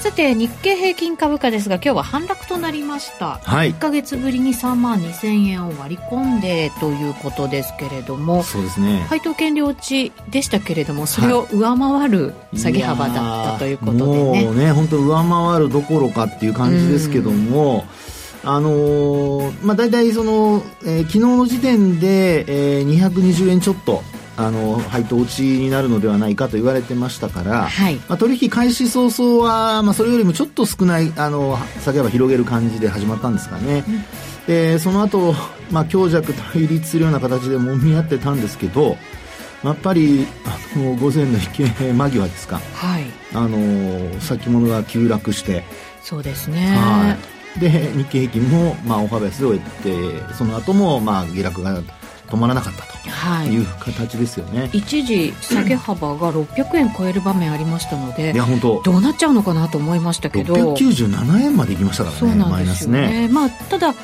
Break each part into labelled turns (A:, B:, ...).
A: さて日経平均株価ですが今日は反落となりました、はい、1か月ぶりに3万2000円を割り込んでということですけれども
B: そうですね。
A: 配当権利落ちでしたけれどもそれを上回る下げ幅だったということでね、
B: もうね本当上回るどころかっていう感じですけども、あのー、まあ、大体その、えー、昨日の時点で、えー、220円ちょっとあの配当落ちになるのではないかと言われてましたから、はい、まあ、取引開始早々は、まあ、それよりもちょっと少ないあの下げ幅広げる感じで始まったんですかね、うん、でその後、まあ強弱対立するような形でもみ合ってたんですけどやっぱりあの午前の引け間際ですか、はい、あの先物が急落して。
A: そうですね、
B: はい、で日経平均も、まあ、大幅安で終えてその後もまあ下落が止まらなかったとい。う形ですよね、はい、
A: 一時下げ幅が600円超える場面ありましたので
B: いや本当。
A: どうなっちゃうのかなと思いましたけど。
B: 697円までいきましたからねそうなんですよね、
A: ね、まあただ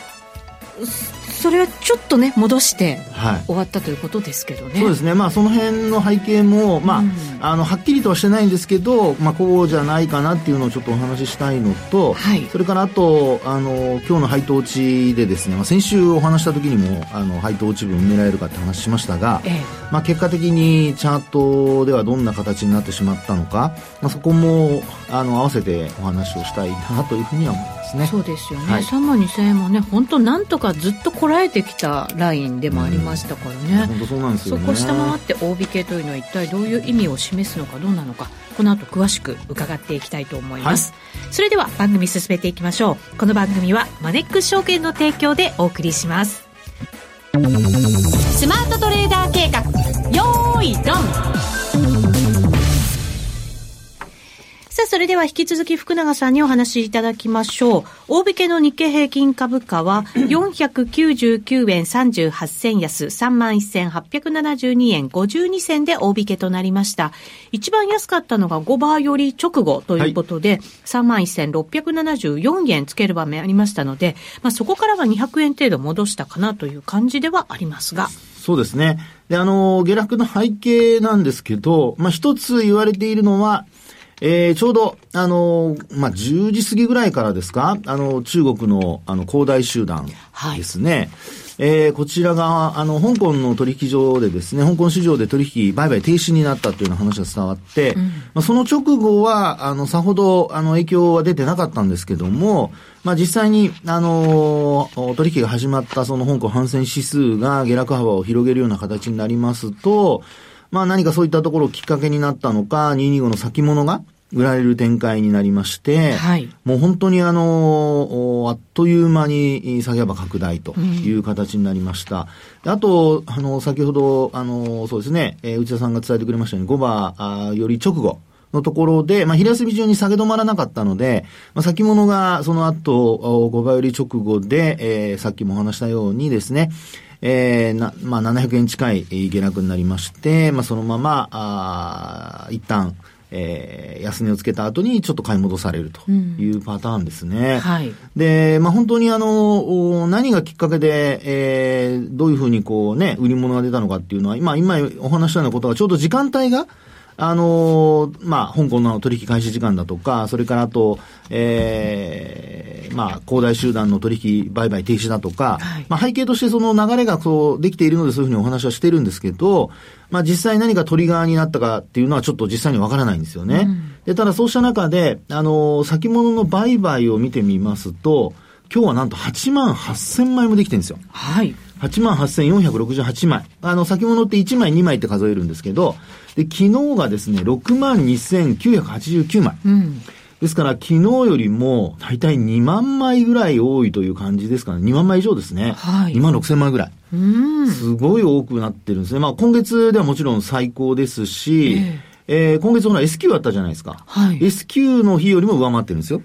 A: それはちょっとね戻して終わったということですけどね、
B: はい、そうですね。まあその辺の背景もまあ、うん、あのはっきりとはしてないんですけどまあこうじゃないかなっていうのをちょっとお話ししたいのと、はい、それからあとあの今日の配当落ちでですね、まあ、先週お話した時にもあの配当落ち分狙えるかって話しましたが、ええ、まあ結果的にチャートではどんな形になってしまったのか、まあ、そこもあの合わせてお話をしたいなというふうには思いますね。
A: そうですよね、はい、3万2000円もね本当なんとかずっとこらえてきたラインでもありましたからね、
B: 本当そうなんですよ、
A: ね、そこ下回って大引けというのは一体どういう意味を示すのかどうなのかこの後詳しく伺っていきたいと思います、はい、それでは番組進めていきましょう。この番組はマネックス証券の提供でお送りします。スマートトレーダー計画よーいドンさあ、それでは引き続き福永さんにお話しいただきましょう。大引けの日経平均株価は 499円38銭安31,872円52銭で大引けとなりました。一番安かったのが5バーより直後ということで、はい、31,674円つける場面ありましたので、まあ、そこからは200円程度戻したかなという感じではありますが。
B: そうですね。で、あの、下落の背景なんですけど、まあ、一つ言われているのは、えー、ちょうど、あの、まあ、10時過ぎぐらいからですか、あの、中国の、あの、恒大集団ですね。はい、えー、こちらが、あの、香港の取引所でですね、香港市場で取引、売買停止になったというような話が伝わって、うん、まあ、その直後は、あの、さほど、あの、影響は出てなかったんですけども、まあ、実際に、あの、取引が始まったその香港反戦指数が下落幅を広げるような形になりますと、まあ何かそういったところをきっかけになったのか、225の先物が売られる展開になりまして、はい、もう本当にあの、あっという間に下げ幅拡大という形になりました。うん、あと、あの、先ほど、あの、そうですね、えー、内田さんが伝えてくれましたように、5番より直後、のところで、まあ、昼休み中に下げ止まらなかったので、まあ、先物がその後、5倍より直後で、えー、さっきもお話したようにですね、えー、な、まあ、700円近い下落になりまして、まあ、そのまま、あ一旦、えー、安値をつけた後にちょっと買い戻されるというパターンですね。うん、はい。で、まあ、本当にあの、何がきっかけで、えー、どういうふうにこうね、売り物が出たのかっていうのは、今、今お話したようなことはちょうど時間帯が、あのー、まあ、香港の取引開始時間だとか、それからあと、ええー、まあ、恒大集団の取引売買停止だとか、はい、まあ、背景としてその流れがそうできているのでそういうふうにお話はしてるんですけど、まあ、実際何がトリガーになったかっていうのはちょっと実際にわからないんですよね。うん、で、ただそうした中で、あのー、先物の売買を見てみますと、今日はなんと8万8000枚もできてるんですよ。はい。8万8468枚。あの、先物って1枚2枚って数えるんですけど、で、昨日がですね、6万2989枚。うん。ですから、昨日よりも、大体2万枚ぐらい多いという感じですから、ね、2万枚以上ですね。はい。2万6千枚ぐらい。うん。すごい多くなってるんですね。まあ、今月ではもちろん最高ですし、えー、えー、今月ほら S q あったじゃないですか。はい。S q の日よりも上回ってるんですよ。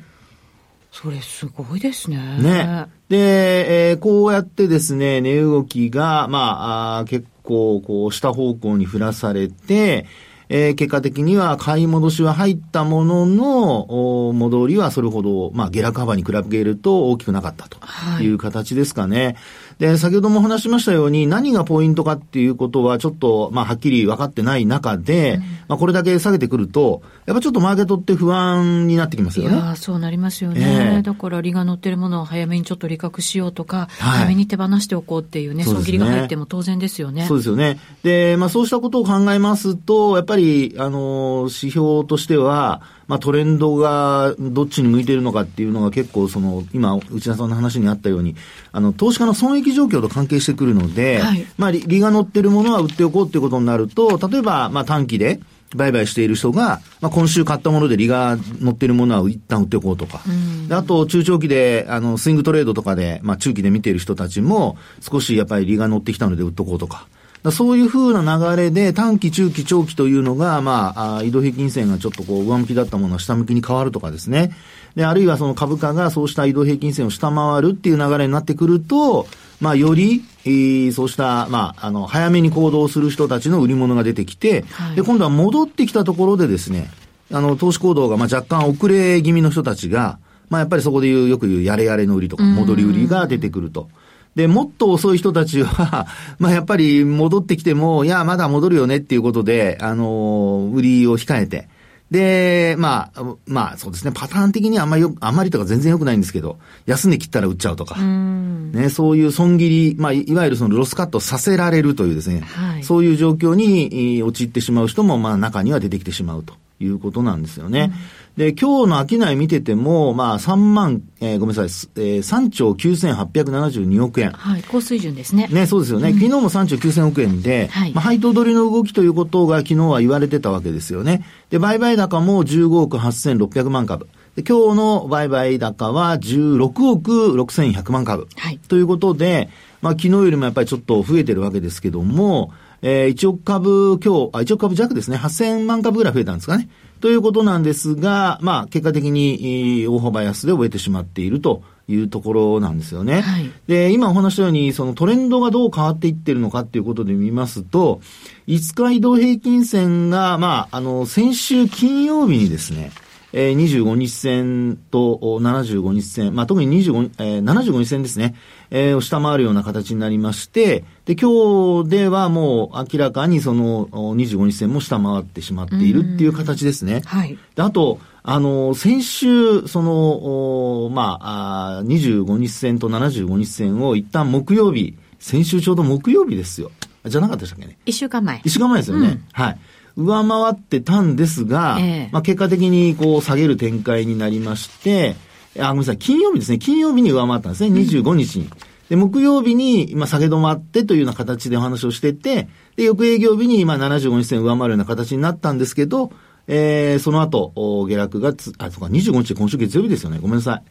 A: それすごいですね。
B: ね。で、えー、こうやってですね、値動きが、まあ、あ結構、こう、下方向に振らされて、えー、結果的には買い戻しは入ったものの、戻りはそれほど、まあ、下落幅に比べると大きくなかったという形ですかね。はいで、先ほども話しましたように、何がポイントかっていうことは、ちょっと、まあ、はっきり分かってない中で、うん、まあ、これだけ下げてくると、やっぱちょっとマーケットって不安になってきますよね。い
A: やそうなりますよね。えー、だから、利が乗ってるものを早めにちょっと利確しようとか、はい、早めに手放しておこうっていうね、損切りが入っても当然ですよね。
B: そうですよね。で、まあ、そうしたことを考えますと、やっぱり、あの、指標としては、まあ、トレンドがどっちに向いているのかっていうのが結構その、今、内田さんの話にあったように、あの、投資家の損益状況と関係してくるので、はい、まあ、利が乗ってるものは売っておこうっていうことになると、例えば、まあ、短期で、売買している人が、まあ、今週買ったもので利が乗っているものは一旦売っておこうとか。あと、中長期で、あの、スイングトレードとかで、まあ、中期で見ている人たちも、少しやっぱり利が乗ってきたので売っとこうとか。そういうふうな流れで短期、中期、長期というのが、まあ、移動平均線がちょっとこう上向きだったものが下向きに変わるとかですね。で、あるいはその株価がそうした移動平均線を下回るっていう流れになってくると、まあ、より、えー、そうした、まあ、あの、早めに行動する人たちの売り物が出てきて、はい、で、今度は戻ってきたところでですね、あの、投資行動が、まあ、若干遅れ気味の人たちが、まあ、やっぱりそこで言う、よく言う、やれやれの売りとか、戻り売りが出てくると。で、もっと遅い人たちは、まあやっぱり戻ってきても、いや、まだ戻るよねっていうことで、あの、売りを控えて、で、まあ、まあそうですね、パターン的にはあんまりよ、あんまりとか全然良くないんですけど、安値切ったら売っちゃうとか、ね、そういう損切り、まあいわゆるそのロスカットさせられるというですね、はい、そういう状況に陥ってしまう人も、まあ中には出てきてしまうということなんですよね。うんで、今日の商い見てても、まあ、3万、えー、ごめんなさい、えー、3兆9872億円。
A: はい、高水準ですね。
B: ね、そうですよね。うん、昨日も3兆9000億円で、はい、まあ、配当取りの動きということが昨日は言われてたわけですよね。で、売買高も15億8600万株。で今日の売買高は16億6100万株。はい。ということで、まあ、昨日よりもやっぱりちょっと増えてるわけですけども、えー、1億株、今日、あ、1億株弱ですね。8000万株ぐらい増えたんですかね。ということなんですが、まあ、結果的に大幅安で終えてしまっているというところなんですよね。はい、で、今お話したように、そのトレンドがどう変わっていってるのかっていうことで見ますと、5日移動平均線が、まあ、あの、先週金曜日にですね、えー、25日線と75日線、まあ、特に25、えー、75日線ですね、えー、を下回るような形になりまして、で、今日ではもう明らかにその25日線も下回ってしまっているっていう形ですね。はい。で、あと、あの、先週、その、まああ、25日線と75日線を一旦木曜日、先週ちょうど木曜日ですよ。じゃなかったでしたっけね？
A: 一週間前。
B: 一週間前ですよね。うん、はい。上回ってたんですが、えー、まあ、結果的にこう下げる展開になりまして、あ、ごめんなさい、金曜日ですね。金曜日に上回ったんですね。25日に。で、木曜日に、今、下げ止まってというような形でお話をしてて、で、翌営業日に、今、75日線上回るような形になったんですけど、えー、その後、下落がつ、あ、そうか、25日今週月曜日ですよね。ごめんなさい。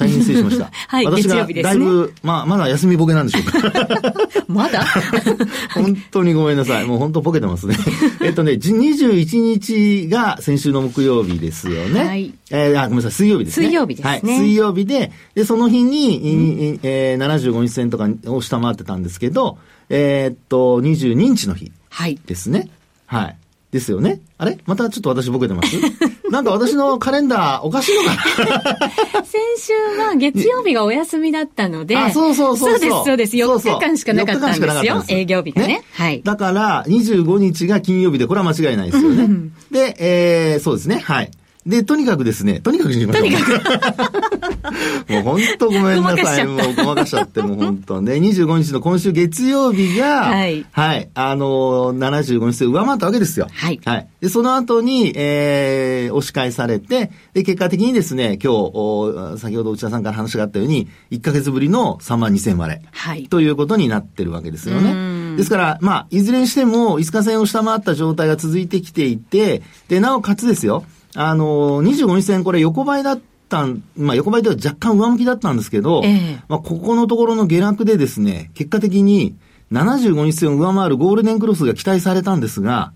B: 大変失礼しました。
A: はい、
B: 私がだいぶ、ね、まあ、まだ休みボケなんでしょうか。
A: まだ？
B: 本当にごめんなさい。もう本当ボケてますね。えっとね、21日が先週の木曜日ですよね。はい。えー、あ、ごめんなさい、水曜日ですね。
A: 水曜日ですね。はい。
B: 水曜日で、で、その日に、うん、えー、75日線とかを下回ってたんですけど、えー、っと、22日の日ですね。はい、はいですよね。あれ？またちょっと私ボケてます？なんか私のカレンダーおかしいのか
A: な？先週は月曜日がお休みだったので。
B: あ、そうそうそう
A: そう。そうです、そうです。4日間しかなかったんですよ。営業日がね、ね、はい。
B: だから、25日が金曜日で、これは間違いないですよね。で、えー、そうですね。はい。で、とにかくですね、とにかくしましょう。とにかく。もう本当ごめんなさい。もうごまかしちゃって、もう本当ね。25日の今週月曜日が、はい。はい。あのー、75日で上回ったわけですよ。はい。はい。で、その後に、えー、押し返されて、で、結果的にですね、今日、先ほど内田さんから話があったように、1ヶ月ぶりの3万2000割れ。はい。ということになってるわけですよね。ですから、まあ、いずれにしても、5日線を下回った状態が続いてきていて、で、なおかつですよ、あの、25日線これ横ばいだったまあ横ばいでは若干上向きだったんですけど、えー、まあここのところの下落でですね、結果的に75日線を上回るゴールデンクロスが期待されたんですが、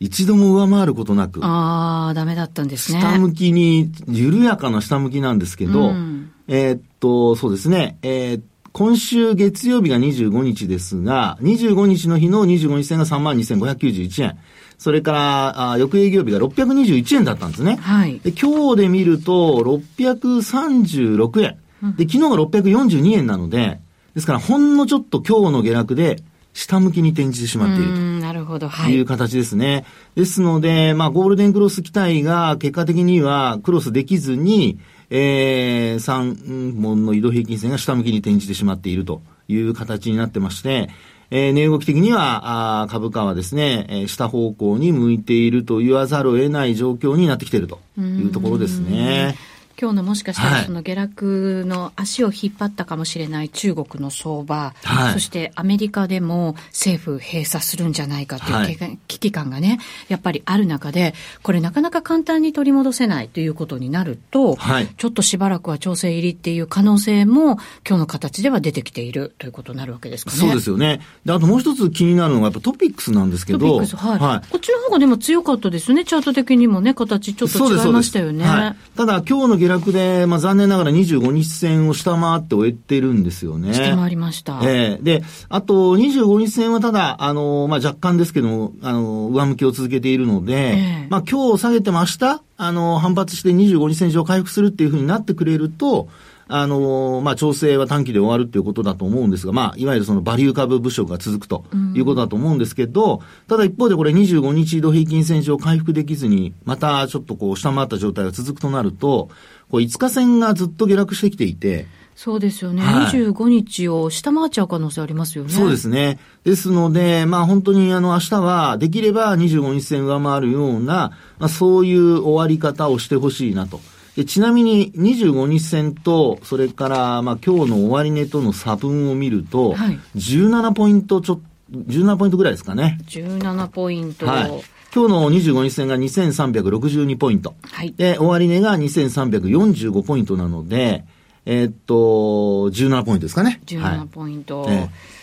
B: 一度も上回ることなく、
A: ああ、ダメだったんですね。
B: 下向きに、緩やかな下向きなんですけど、
A: うん
B: えーっと、そうですね、えー今週月曜日が25日ですが、25日の日の25日線が32,591円。それから、あ翌営業日が621円だったんですね。
A: はい。
B: で、今日で見ると、636円。で、昨日が642円なので、ですから、ほんのちょっと今日の下落で、下向きに転じてしまっていると。
A: うんなるほど。はいい。
B: う形ですね。ですので、まあ、ゴールデンクロス期待が結果的にはクロスできずに、えー、三門の移動平均線が下向きに転じてしまっているという形になってまして、えー、値動き的には、あ株価はですね、えー下方向に向いていると言わざるを得ない状況になってきているというところですね。
A: 今日のもしかした
B: はい
A: らその下落の足を引っ張ったかもしれない中国の相場、
B: はい
A: そしてアメリカでも政府閉鎖するんじゃないかという
B: はい
A: 危機感がね、やっぱりある中で、これなかなか簡単に取り戻せないということになると、
B: はい
A: ちょっとしばらくは調整入りっていう可能性も今日の形では出てきているということになるわけですかね。
B: そうですよね。で、あともう一つ気になるのがやっぱトピックスなんですけど、
A: トピックス、はい。こっちの方がでも強かったですね。チャート的にもね、形ちょっと違いましたよね。
B: はい。ただ今日の下落で、まあ残念ながら25日線を下回って終えてるんですよね。
A: 下回りました。
B: ええで、あと25日線はただ、あの、まあ、若干ですけども、あの、上向きを続けているので、
A: ええ
B: まあ、今日下げても明日、あの、反発して25日線上回復するっていうふうになってくれると、あの、まあ、調整は短期で終わるっていうことだと思うんですが、まあ、いわゆるそのバリュー株物色が続くということだと思うんですけど、ただ一方でこれ25日移動平均線上回復できずに、またちょっとこう下回った状態が続くとなると、こう5日線がずっと下落してきていて、
A: そうですよね。
B: はい
A: 25日を下回っちゃう可能性ありますよね。
B: そうですね。ですので、まあ本当にあの明日はできれば25日線上回るような、まあそういう終わり方をしてほしいなと。でちなみに25日線と、それからまあ今日の終値との差分を見ると、
A: はい
B: 17ポイントちょ、17ポイントぐらいですかね。
A: 17ポイント。
B: はい。今日の25日線が2362ポイント。
A: はい
B: で、終値が2345ポイントなので、えーっと、17ポイントですかね。はい
A: 17ポイント。
B: ええ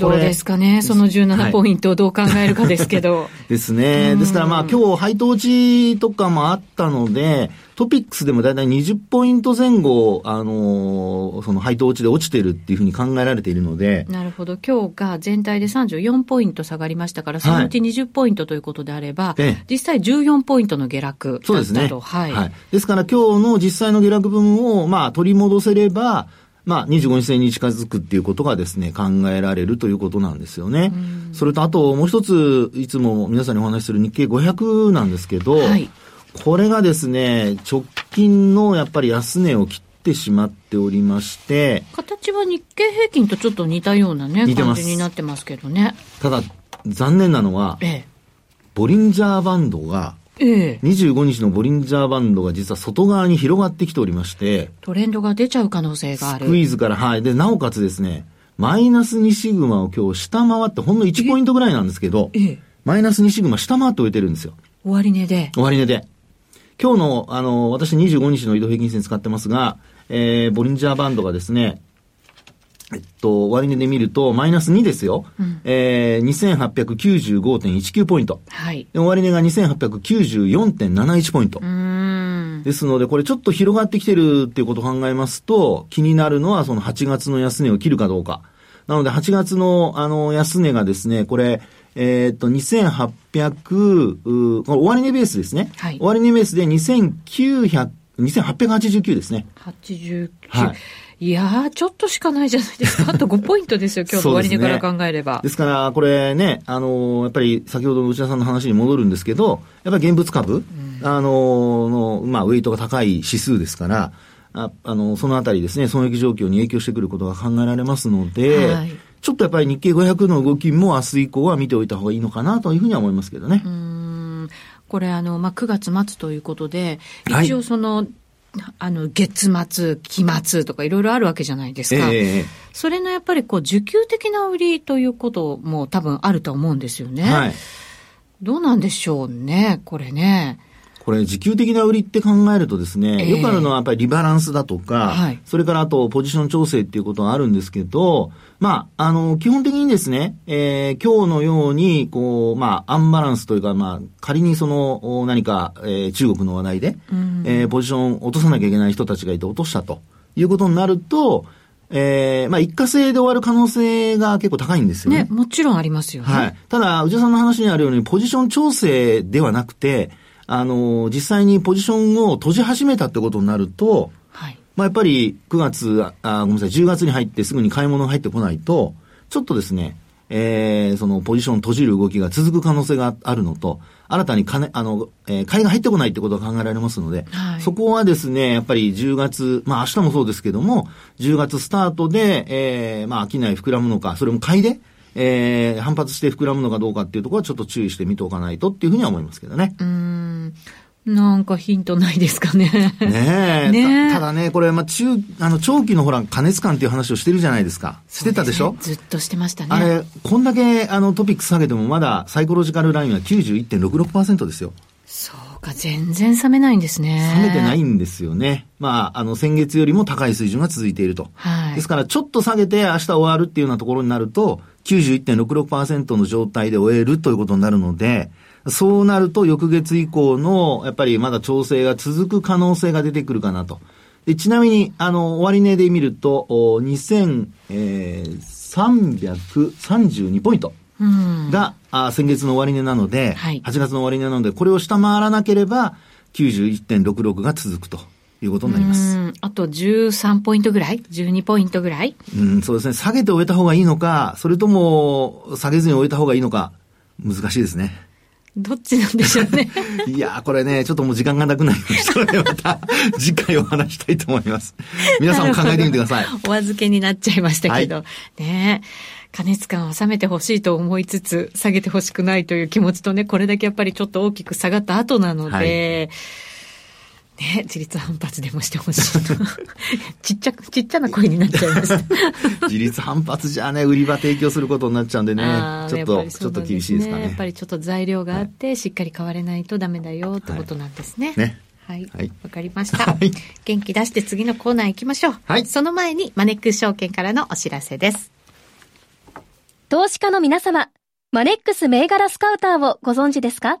A: どうですかね、その17ポイントをどう考えるかですけど。
B: ですね。ですからまあ今日配当落ちとかもあったので、トピックスでもだいたい20ポイント前後、あのーその配当落ちで落ちてるっていうふうに考えられているので、
A: なるほど。今日が全体で34ポイント下がりましたから、そのうち20ポイントということであれば、
B: ええ
A: 実際14ポイントの下落だったと。
B: そうですね。
A: はい。
B: ですから今日の実際の下落分をまあ取り戻せれば、まあ25日線に近づくっていうことがですね、考えられるということなんですよね。それとあともう一つ、いつも皆さんにお話しする日経500なんですけど、
A: はい
B: これがですね、直近のやっぱり安値を切ってしまっておりまして、
A: 形は日経平均とちょっと似たようなね、感じになってますけどね。
B: ただ残念なのは、
A: え
B: ボリンジャーバンドが、
A: え。ええ。
B: 25日のボリンジャーバンドが実は外側に広がってきておりまして、
A: トレンドが出ちゃう可能性がある。
B: スクイーズから、はい。で、なおかつですね、マイナス2シグマを今日下回って、ほんの1ポイントぐらいなんですけど、
A: ええ。
B: マイナス2シグマ下回って終えてるんですよ。
A: 終値で。
B: 終値で。今日の、あの、私25日の移動平均線使ってますが、えー、ボリンジャーバンドがですね、えっと、終値で見ると、マイナス2ですよ。えー、2895.19ポイント。
A: はい。
B: で終値が2894.71ポイント。
A: うーん。
B: ですので、これちょっと広がってきてるっていうことを考えますと、気になるのはその8月の安値を切るかどうか。なので、8月のあの安値がですね、これ、えーっと、2800、うこれ終値ベースですね。
A: はい
B: 終値ベースで2900、2889ですね。
A: 89。
B: はい
A: い、やー、ちょっとしかないじゃないですか。あと5ポイントですよ、今日の終値から考えれば。
B: ですから、これね、あのーやっぱり先ほどの内田さんの話に戻るんですけど、やっぱり現物株、あのーの、まあ、ウェイトが高い指数ですから、ああの、そのあたりですね、損益状況に影響してくることが考えられますので、
A: はい
B: ちょっとやっぱり日経500の動きも明日以降は見ておいた方がいいのかなというふうには思いますけどね。
A: うーんこれ、あの、まあ、9月末ということで、
B: はい
A: 一応その、あの、月末、期末とかいろいろあるわけじゃないですか。
B: ええ
A: それのやっぱりこう、需給的な売りということも多分あると思うんですよね。
B: はい。
A: どうなんでしょうね、これね。
B: これ、時給的な売りって考えるとですね、えー、よくあるのはやっぱりリバランスだとか、はい、それからあとポジション調整っていうことがあるんですけど、まあ、あの、基本的にですね、えー、今日のように、こう、まあ、アンバランスというか、まあ、仮にその、何か、えー、中国の話題で、うん、えー、ポジション落とさなきゃいけない人たちがいて落としたということになると、えー、まあ、一過性で終わる可能性が結構高いんですよね。
A: ね、もちろんありますよね。は
B: い。ただ、内田さんの話にあるように、ポジション調整ではなくて、あの、実際にポジションを閉じ始めたってことになると、はい。まあ、やっぱり9月、あ、ごめんなさい、10月に入ってすぐに買い物が入ってこないと、ちょっとですね、えー、そのポジション閉じる動きが続く可能性があるのと、新たに金、あの、えー、買いが入ってこないってことが考えられますので、はい、そこはですね、やっぱり10月、まあ明日もそうですけども、10月スタートで、えー、まあ商い膨らむのか、それも買いで、えー、反発して膨らむのかどうかっていうところはちょっと注意して見ておかないとっていうふうには思いますけどね。
A: うん。なんかヒントないですかね。
B: ねえ。ねただね、これ、まあ、中、あの、長期のほら、加熱感っていう話をしてるじゃないですか。してたでしょ、ね、
A: ずっとしてましたね。
B: あれ、こんだけ、あの、トピックス下げてもまだサイコロジカルラインは91.66%ですよ。
A: そうか、全然冷めないんですね。
B: 冷めてないんですよね。まあ、あの、先月よりも高い水準が続いていると。はい。ですから、ちょっと下げて明日終わるっていうようなところになると、91.66%の状態で終えるということになるので、そうなると翌月以降の、やっぱりまだ調整が続く可能性が出てくるかなと。でちなみに、あの、終値で見ると、2332ポイントが、あ先月の終値なので、はい、8月の終値なので、これを下回らなければ、91.66が続くと。いうことになります。
A: あと13ポイントぐらい ?12 ポイントぐらい？
B: うん、そうですね。下げて終えた方がいいのか、それとも下げずに終えた方がいいのか、難しいですね。
A: どっちなんでしょうね。
B: いやこれね、ちょっともう時間がなくなりましたので、また次回お話したいと思います。皆さんも考えてみてください。
A: お預けになっちゃいましたけど。はい、ね加熱感を収めてほしいと思いつつ、下げてほしくないという気持ちとね、これだけやっぱりちょっと大きく下がった後なので、はいね、自立反発でもしてほしい ちっちゃ、ちっちゃな声になっちゃいました。
B: 自立反発じゃね、売り場提供することになっちゃうんでね、ちょっと、ね、ちょっと厳しいですかね。
A: やっぱりちょっと材料があって、はい、しっかり買われないとダメだよってことなんですね。はい、ね。はい。わ、はい、かりました、はい。元気出して次のコーナー行きましょう。はい。その前に、マネックス証券からのお知らせです。
C: 投資家の皆様、マネックス銘柄スカウターをご存知ですか？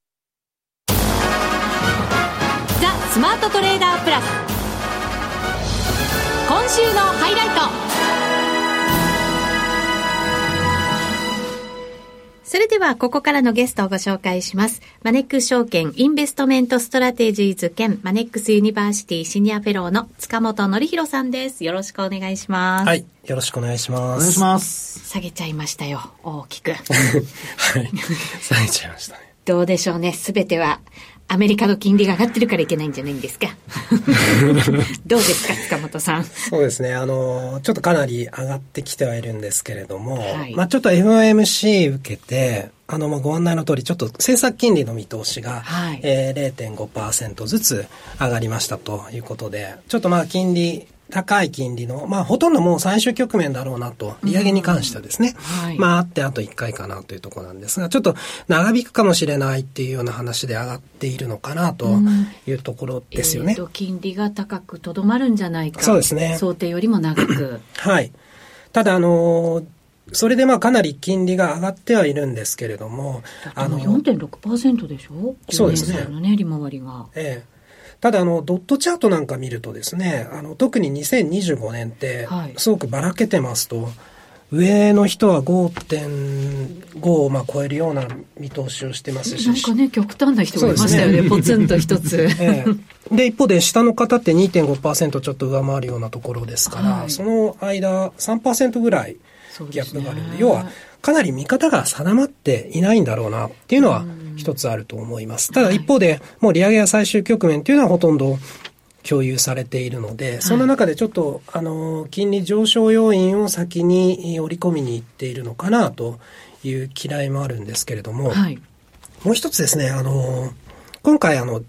A: スマートトレーダープラス今週のハイライトそれででは、ここからのゲストをご紹介します。マネックス証券インベストメントストラテジーズ兼マネックスユニバーシティシニアフェローの塚本憲弘さんです。よろしくお願いします。
D: はい。よろしくお願いします。
B: お願いします。
A: 下げちゃいましたよ。大きく。はい。
D: 下げちゃいましたね。
A: どうでしょうね。すべてはアメリカの金利が上がってるからいけないんじゃないんですか？どうですか、塚本さん？
D: そうですね。あの、ちょっとかなり上がってきてはいるんですけれども、はい、まあちょっと FOMC 受けて、あの、まあご案内の通り、ちょっと政策金利の見通しが、はい、えー、0.5%ずつ上がりましたということで、ちょっとまあ金利、高い金利の、まあ、ほとんどもう最終局面だろうなと、利上げに関してはですね、はい、まあ、あってあと1回かなというところなんですが、ちょっと長引くかもしれないっていうような話で上がっているのかなというところですよね。
A: えー、金利が高くとどまるんじゃないか。
D: そうですね。
A: 想定よりも長く。
D: はい。ただ、あのーそれでまあかなり金利が上がってはいるんですけれども、
A: あの4.6%でしょ？
D: そうですね。
A: ね利回りが。
D: ええ。ただあのドットチャートなんか見るとですねあの特に2025年ってすごくばらけてますと、はい、上の人は5.5をまあ超えるような見通しをしてますし。
A: なんかね極端な人がいましたよねね。ポツンと一つ、
D: ええ、で一方で下の方って2.5%ちょっと上回るようなところですから、はい、その間3%ぐらいギャップがあるんで、ね、要はかなり見方が定まっていないんだろうなっていうのは、うん一つあると思います。ただ一方で、もう利上げや最終局面というのはほとんど共有されているので、そんな中でちょっと、あの、金利上昇要因を先に織り込みにいっているのかなという嫌いもあるんですけれども、はい、もう一つですね、あの、今回あの、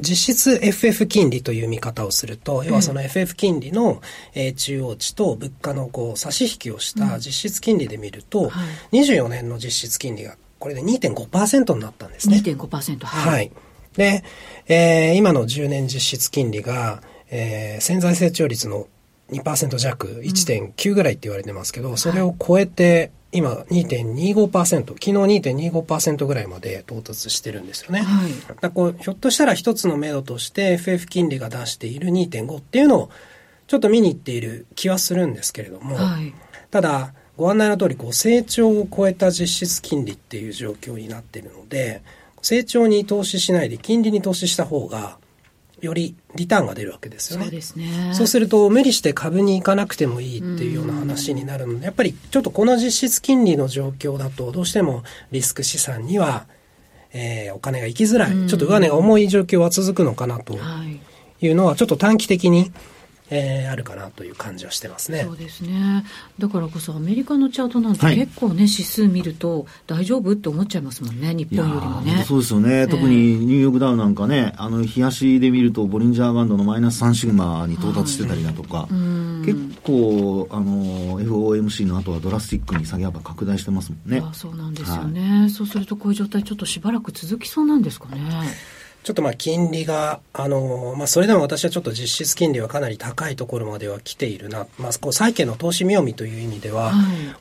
D: 実質 FF 金利という見方をすると、要はその FF 金利の、えー、中央値と物価のこう差し引きをした実質金利で見ると、うんはい、24年の実質金利がこれで2.5%になったんですね。
A: 2.5%、はい。はい。
D: で、えー、今の10年実質金利が、えー、潜在成長率の2%弱、1.9ぐらいって言われてますけど、うん、それを超えて、今2.25%、昨日2.25%ぐらいまで到達してるんですよね。はい、だこうひょっとしたら一つの目処として FF 金利が出している2.5っていうのをちょっと見に行っている気はするんですけれども、はい、ただ、ご案内の通りこり成長を超えた実質金利っていう状況になっているので成長に投資しないで金利に投資した方がよりリターンが出るわけですよね。
A: そうですね。
D: そうすると無理して株に行かなくてもいいっていうような話になるので、やっぱりちょっとこの実質金利の状況だとどうしてもリスク資産には、えー、お金が行きづらい、ちょっと上値が重い状況は続くのかなというのはちょっと短期的にえー、あるかなという感じはしてますね。
A: そうですね。だからこそアメリカのチャートなんて結構ね、はい、指数見ると大丈夫って思っちゃいますもんね、日本よりもね。
B: そうですよね、えー、特にニューヨークダウなんかね、あの、冷やしで見るとボリンジャーバンドのマイナス3シグマに到達してたりだとか、はい、結構、あの、FOMC の後はドラスティックに下げ幅拡大してますもんね。
A: あそうなんですよね、はい、そうするとこういう状態ちょっとしばらく続きそうなんですかね。
D: ちょっとまあ金利が、あの、まあそれでも私はちょっと実質金利はかなり高いところまでは来ているな、まあこう債券の投資見読みという意味では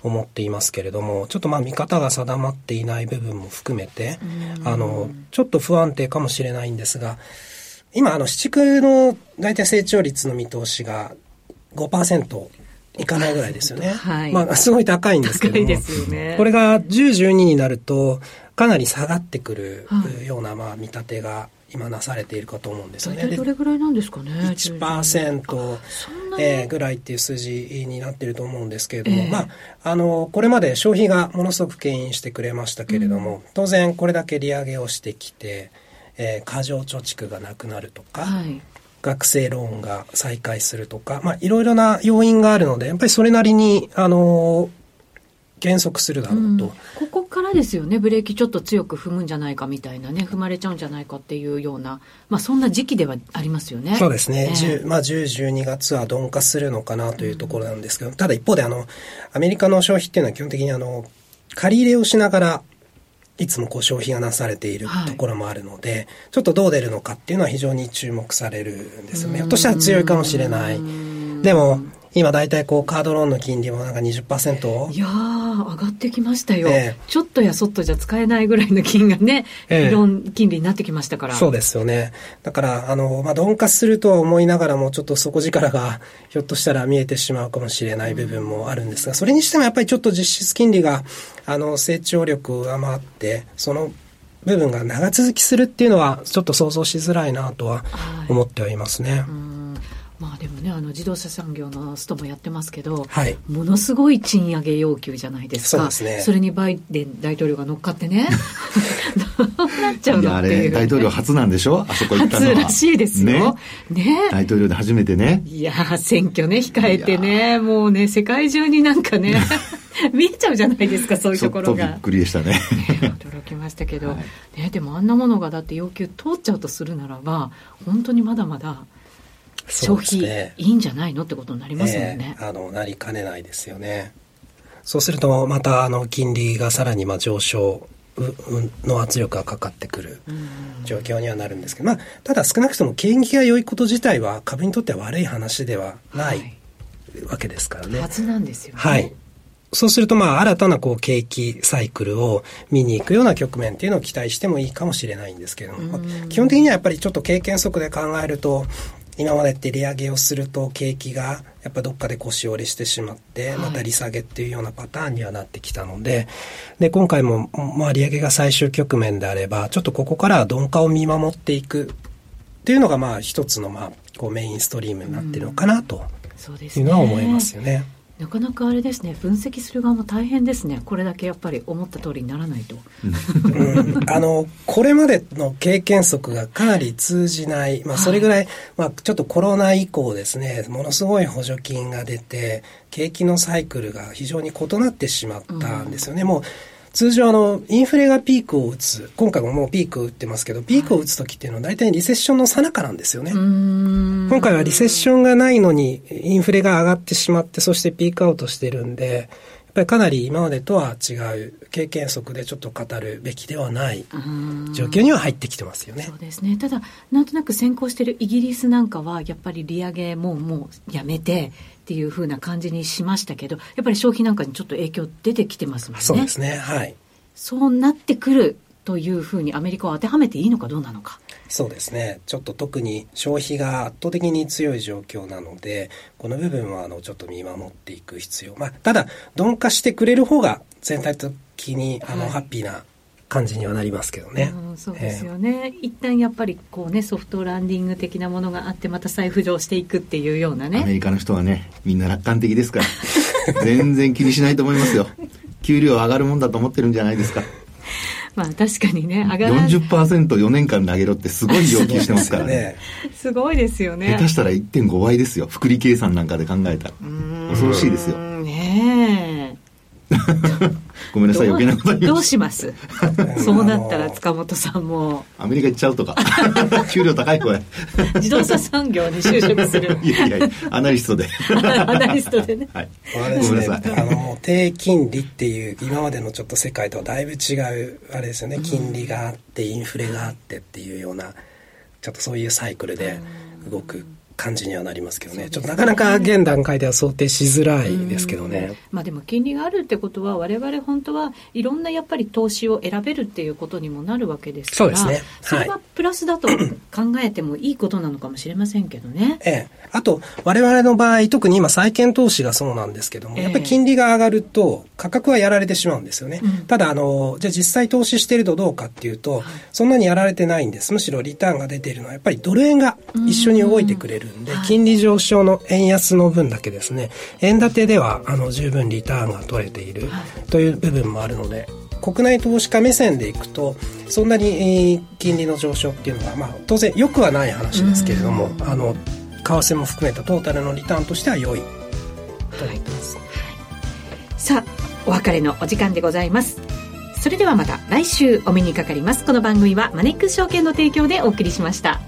D: 思っていますけれども、はい、ちょっとまあ見方が定まっていない部分も含めて、あの、ちょっと不安定かもしれないんですが、今あの、市区の大体成長率の見通しが5%いかないぐらいですよね。はい、まあ、すごい高いんですけども、ね、これが10、12になると、かなり下がってくるような、まあ、見立てが今なされているかと思うんですよね。
A: どれぐらいなんですかね。
D: 1%、えー、ぐらいっていう数字になっていると思うんですけれども、えー、まあ、あの、これまで消費がものすごく牽引してくれましたけれども、うん、当然これだけ利上げをしてきて、えー、過剰貯蓄がなくなるとか、はい、学生ローンが再開するとか、まあ、いろいろな要因があるので、やっぱりそれなりに、あの、減速するだろうと、うん、
A: ここからですよね。ブレーキちょっと強く踏むんじゃないかみたいなね。踏まれちゃうんじゃないかっていうような、まあ、そんな時期ではありますよね。
D: そうですね、えー、まあ、10、12月は鈍化するのかなというところなんですけど、うん、ただ一方であのアメリカの消費っていうのは基本的にあの借り入れをしながらいつもこう消費がなされているところもあるので、はい、ちょっとどう出るのかっていうのは非常に注目されるんですよね。ひょっとしたら強いかもしれない。でも、今大体こうカードローンの金利もなんか20%
A: いやー上がってきましたよ、えー、ちょっとやそっとじゃ使えないぐらいの金がね、えー、金利になってきましたから。
D: そうですよね。だからあの、まあ、鈍化するとは思いながらもちょっと底力が ひょっとしたら見えてしまうかもしれない部分もあるんですが、それにしてもやっぱりちょっと実質金利があの成長力上回ってその部分が長続きするっていうのはちょっと想像しづらいなとは思ってはいますね。はい
A: まあでもね、あの自動車産業のストもやってますけど、はい、ものすごい賃上げ要求じゃないですか。そ、ね、れにバイデン大統領が乗っかってね、どうなっちゃうのっていう、
B: 大統領初なんでしょ？あそこ行ったの
A: は。初らしいですよ。ね。ね
B: 大統領で初めてね。
A: いや選挙ね、控えてね、もうね、世界中になんかね、見えちゃうじゃないですか、そういうところが。
B: びっくりでしたね。
A: ね驚きましたけど、はい、ね、でもあんなものがだって要求通っちゃうとするならば、本当にまだまだ、消費、ね、いいんじゃないのってことになりますよね、
D: えー、あのなりかねないですよねそうするとまたあの金利がさらにまあ上昇の圧力がかかってくる状況にはなるんですけど、まあ、ただ少なくとも景気が良いこと自体は株にとっては悪い話ではないわけですからね。
A: はずなんですよね。
D: はい。そうすると、まあ、新たなこう景気サイクルを見に行くような局面っていうのを期待してもいいかもしれないんですけども、基本的にはやっぱりちょっと経験則で考えると、今までって利上げをすると景気がやっぱどっかで腰折れしてしまってまた利下げっていうようなパターンにはなってきたのでで今回もまあ利上げが最終局面であればちょっとここからは鈍化を見守っていくっていうのがまあ一つのまあこうメインストリームになってるのかなというのは思いますよね。
A: なかなかあれですね分析する側も大変ですね。これだけやっぱり思った通りにならないと、
D: うん、あのこれまでの経験則がかなり通じない、まあ、それぐらい、はい、まあ、ちょっとコロナ以降ですねものすごい補助金が出て景気のサイクルが非常に異なってしまったんですよね、うん、もう通常あの、インフレがピークを打つ、今回ももうピークを打ってますけど、ピークを打つ時っていうのは大体リセッションの最中なんですよね。今回はリセッションがないのに、インフレが上がってしまって、そしてピークアウトしてるんで、やっぱりかなり今までとは違う経験則でちょっと語るべきではない状況には入ってきてますよね。
A: そうですね。ただ、なんとなく先行しているイギリスなんかは、やっぱり利上げももうやめて、っていうふうな感じにしましたけど、やっぱり消費なんかにちょっと影響出てきてますもんね。
D: そうですね。はい。
A: そうなってくるというふうにアメリカを当てはめていいのかどうなのか。
D: そうですね。ちょっと特に消費が圧倒的に強い状況なので、この部分はあのちょっと見守っていく必要。まあ、ただ、鈍化してくれる方が全体的にあの、はい、ハッピーな感じにはなりますけどね。
A: うん、そうですよね、えー、一旦やっぱりこうねソフトランディング的なものがあってまた再浮上していくっていうようなね。
B: アメリカの人はねみんな楽観的ですから。全然気にしないと思いますよ。給料上がるもんだと思ってるんじゃないですか。
A: まあ確かにね
B: 上がら 40%4 年間投げろってすごい要求してますからね。
A: すごいですよね。
B: 下手したら1.5倍ですよ。複利計算なんかで考えたら。恐ろしいですよ。
A: ね
B: え ごめんなさい余計なこと
A: どうします？そうなったら塚本さんも。
B: アメリカ行っちゃうとか。給料高いこれ
A: 自動車産業に就職する。
B: いやいやアナリストで。
A: アナリストでね、はい、
D: ごめんなさい。あの低金利っていう今までのちょっと世界とはだいぶ違うあれですよね。金利があってインフレがあってっていうようなちょっとそういうサイクルで動く感じにはなりますけどね、ね、ちょっとなかなか現段階では想定しづらいですけどね。
A: まあでも金利があるってことは我々本当はいろんなやっぱり投資を選べるっていうことにもなるわけですから、そうですね。それはプラスだと考えてもいいことなのかもしれませんけどね。
D: ええ。あと我々の場合特に今債券投資がそうなんですけども、やっぱり金利が上がると価格はやられてしまうんですよね。うん、ただあのじゃあ実際投資してるとどうかっていうと、はい、そんなにやられてないんです。むしろリターンが出ているのはやっぱりドル円が一緒に動いてくれるんで、金利上昇の円安の分だけですね、円建てではあの十分リターンが取れているという部分もあるので、国内投資家目線でいくとそんなに金利の上昇っていうのは、まあ、当然よくはない話ですけれども、あの為替も含めたトータルのリターンとしては良い。と思ってます、はい、
A: さあお別れのお時間でございます。それではまた来週お目にかかります。この番組はマネックス証券の提供でお送りしました